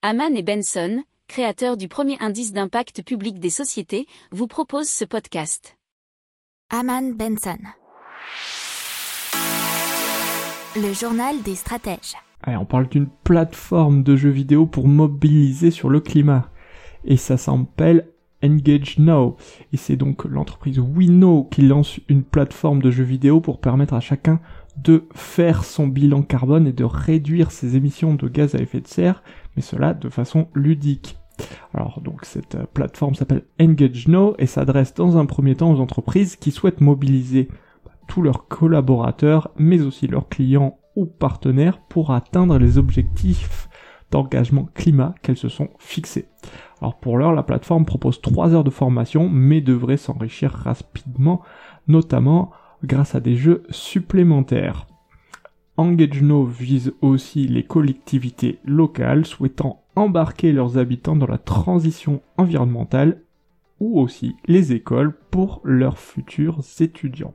Haman et Benson, créateurs du premier indice d'impact public des sociétés, vous proposent ce podcast. Haman Benson. Le journal des stratèges. Allez, on parle d'une plateforme de jeux vidéo pour mobiliser sur le climat. Et ça s'appelle Engage Now. Et c'est donc l'entreprise WeKnow qui lance une plateforme de jeux vidéo pour permettre à chacun de faire son bilan carbone et de réduire ses émissions de gaz à effet de serre, mais cela de façon ludique. Alors donc cette euh, plateforme s'appelle Engage Now et s'adresse dans un premier temps aux entreprises qui souhaitent mobiliser bah, tous leurs collaborateurs, mais aussi leurs clients ou partenaires pour atteindre les objectifs d'engagement climat qu'elles se sont fixés. Alors pour l'heure, la plateforme propose 3 heures de formation, mais devrait s'enrichir rapidement, notamment grâce à des jeux supplémentaires. EngageNo vise aussi les collectivités locales souhaitant embarquer leurs habitants dans la transition environnementale ou aussi les écoles pour leurs futurs étudiants.